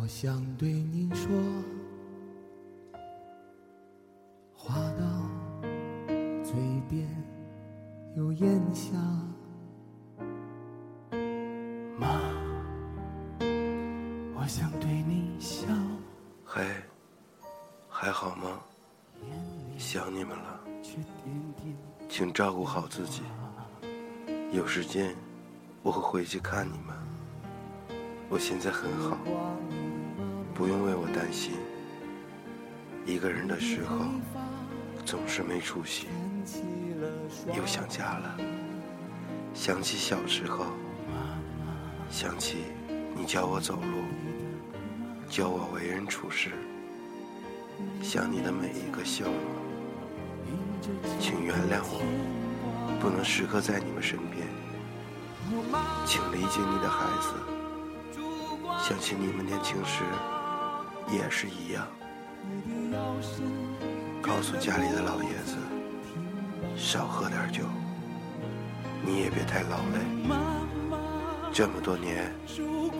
我想对您说，话到嘴边又咽下。妈，我想对你笑。嘿，还好吗？想你们了，请照顾好自己。有时间我会回去看你们。我现在很好，不用为我担心。一个人的时候总是没出息，又想家了，想起小时候，想起你教我走路，教我为人处事，想你的每一个笑容。请原谅我，不能时刻在你们身边，请理解你的孩子。想起你们年轻时也是一样，告诉家里的老爷子少喝点酒，你也别太劳累。这么多年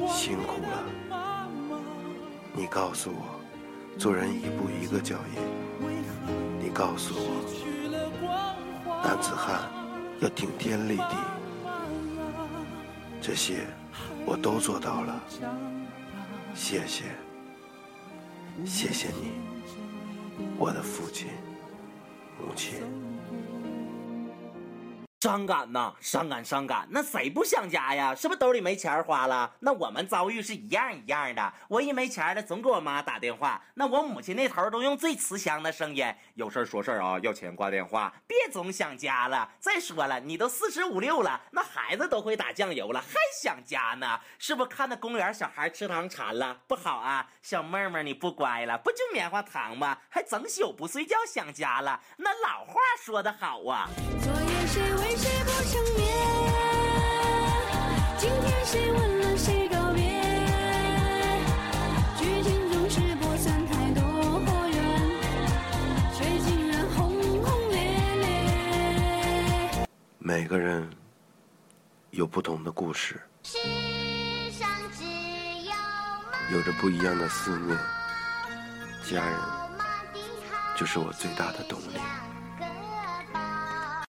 辛苦了，你告诉我，做人一步一个脚印。你告诉我，男子汉要顶天立地，这些我都做到了。谢谢，谢谢你，我的父亲、母亲。伤感呐，伤感伤感，那谁不想家呀？是不是兜里没钱花了？那我们遭遇是一样一样的。我一没钱了，总给我妈打电话。那我母亲那头都用最慈祥的声音，有事说事啊，要钱挂电话，别总想家了。再说了，你都四十五六了，那孩子都会打酱油了，还想家呢？是不是看那公园小孩吃糖馋了？不好啊，小妹妹你不乖了，不就棉花糖吗？还整宿不睡觉想家了？那老话说得好啊。昨夜谁为每个人有不同的故事，有着不一样的思念，家人就是我最大的动力。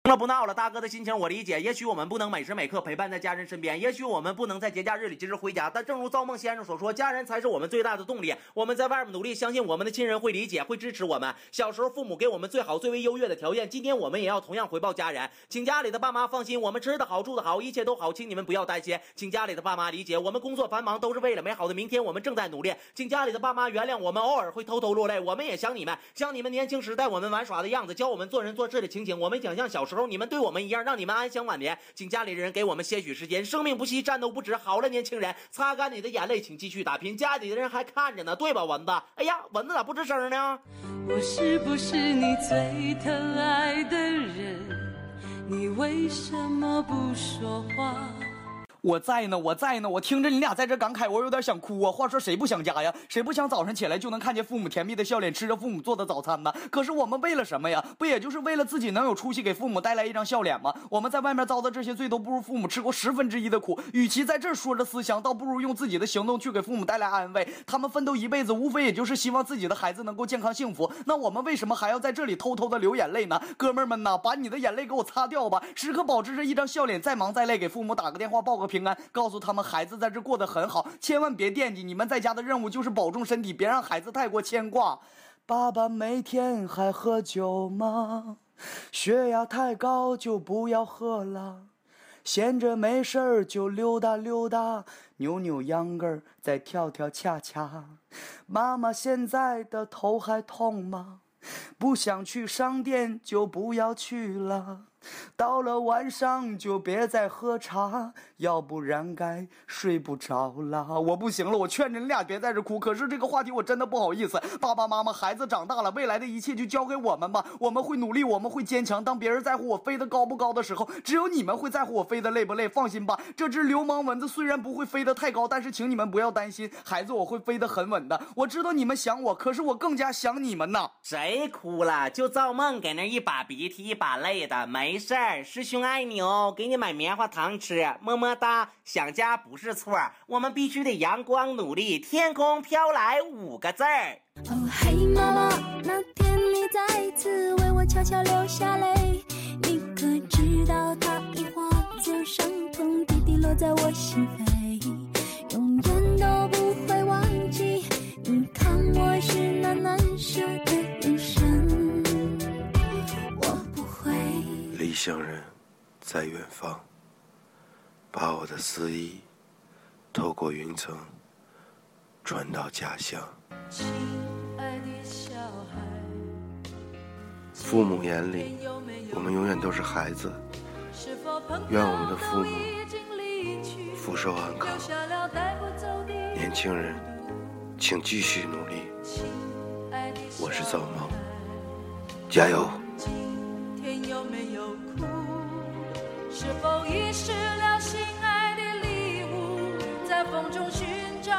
了不闹了，大哥的心情我理解。也许我们不能每时每刻陪伴在家人身边，也许我们不能在节假日里及时回家，但正如造梦先生所说，家人才是我们最大的动力。我们在外面努力，相信我们的亲人会理解，会支持我们。小时候父母给我们最好、最为优越的条件，今天我们也要同样回报家人。请家里的爸妈放心，我们吃的好，住的好，一切都好，请你们不要担心。请家里的爸妈理解，我们工作繁忙，都是为了美好的明天，我们正在努力。请家里的爸妈原谅我们偶尔会偷偷落泪，我们也想你们，想你们年轻时带我们玩耍的样子，教我们做人做事的情景。我们想象小时候你们对我们一样。让你们安享晚年，请家里的人给我们些许时间。生命不息，战斗不止。好了，年轻人，擦干你的眼泪，请继续打拼。家里的人还看着呢，对吧，蚊子？哎呀，蚊子咋不吱声呢？我是不是你最疼爱的人？你为什么不说话？我在呢，我在呢，我听着你俩在这感慨，我有点想哭啊。话说谁不想家呀？谁不想早上起来就能看见父母甜蜜的笑脸，吃着父母做的早餐呢？可是我们为了什么呀？不也就是为了自己能有出息，给父母带来一张笑脸吗？我们在外面遭的这些罪，都不如父母吃过十分之一的苦。与其在这说着思乡，倒不如用自己的行动去给父母带来安慰。他们奋斗一辈子，无非也就是希望自己的孩子能够健康幸福。那我们为什么还要在这里偷偷的流眼泪呢？哥们们呐，把你的眼泪给我擦掉吧，时刻保持着一张笑脸，再忙再累，给父母打个电话，报个平平安，告诉他们。们孩子在这过得很好，千万别惦记。你们在家的任务就是保重身体，别让孩子太过牵挂。爸爸每天还喝酒吗？血压太高就不要喝了。闲着没事儿就溜达溜达，扭扭秧歌儿，再跳跳恰恰。妈妈现在的头还痛吗？不想去商店就不要去了。到了晚上就别再喝茶，要不然该睡不着了。我不行了，我劝着你俩别在这哭。可是这个话题我真的不好意思。爸爸妈妈，孩子长大了，未来的一切就交给我们吧。我们会努力，我们会坚强。当别人在乎我飞得高不高的时候，只有你们会在乎我飞得累不累。放心吧，这只流氓蚊子虽然不会飞得太高，但是请你们不要担心，孩子我会飞得很稳的。我知道你们想我，可是我更加想你们呐。谁哭了？就造梦给那一把鼻涕一把泪的没。没事儿，师兄爱你哦，给你买棉花糖吃，么么哒。想家不是错，我们必须得阳光努力，天空飘来五个字儿。哦嘿，妈妈，那天你再次为我悄悄流下泪，你可知道它已化作伤痛，滴滴落在我心扉，乡人在远方，把我的思意透过云层传到家乡。父母眼里，我们永远都是孩子。愿我们的父母福寿安康年轻人，请继续努力，我是造梦加油！没有哭？是否遗失了心爱的礼物？在风中寻找，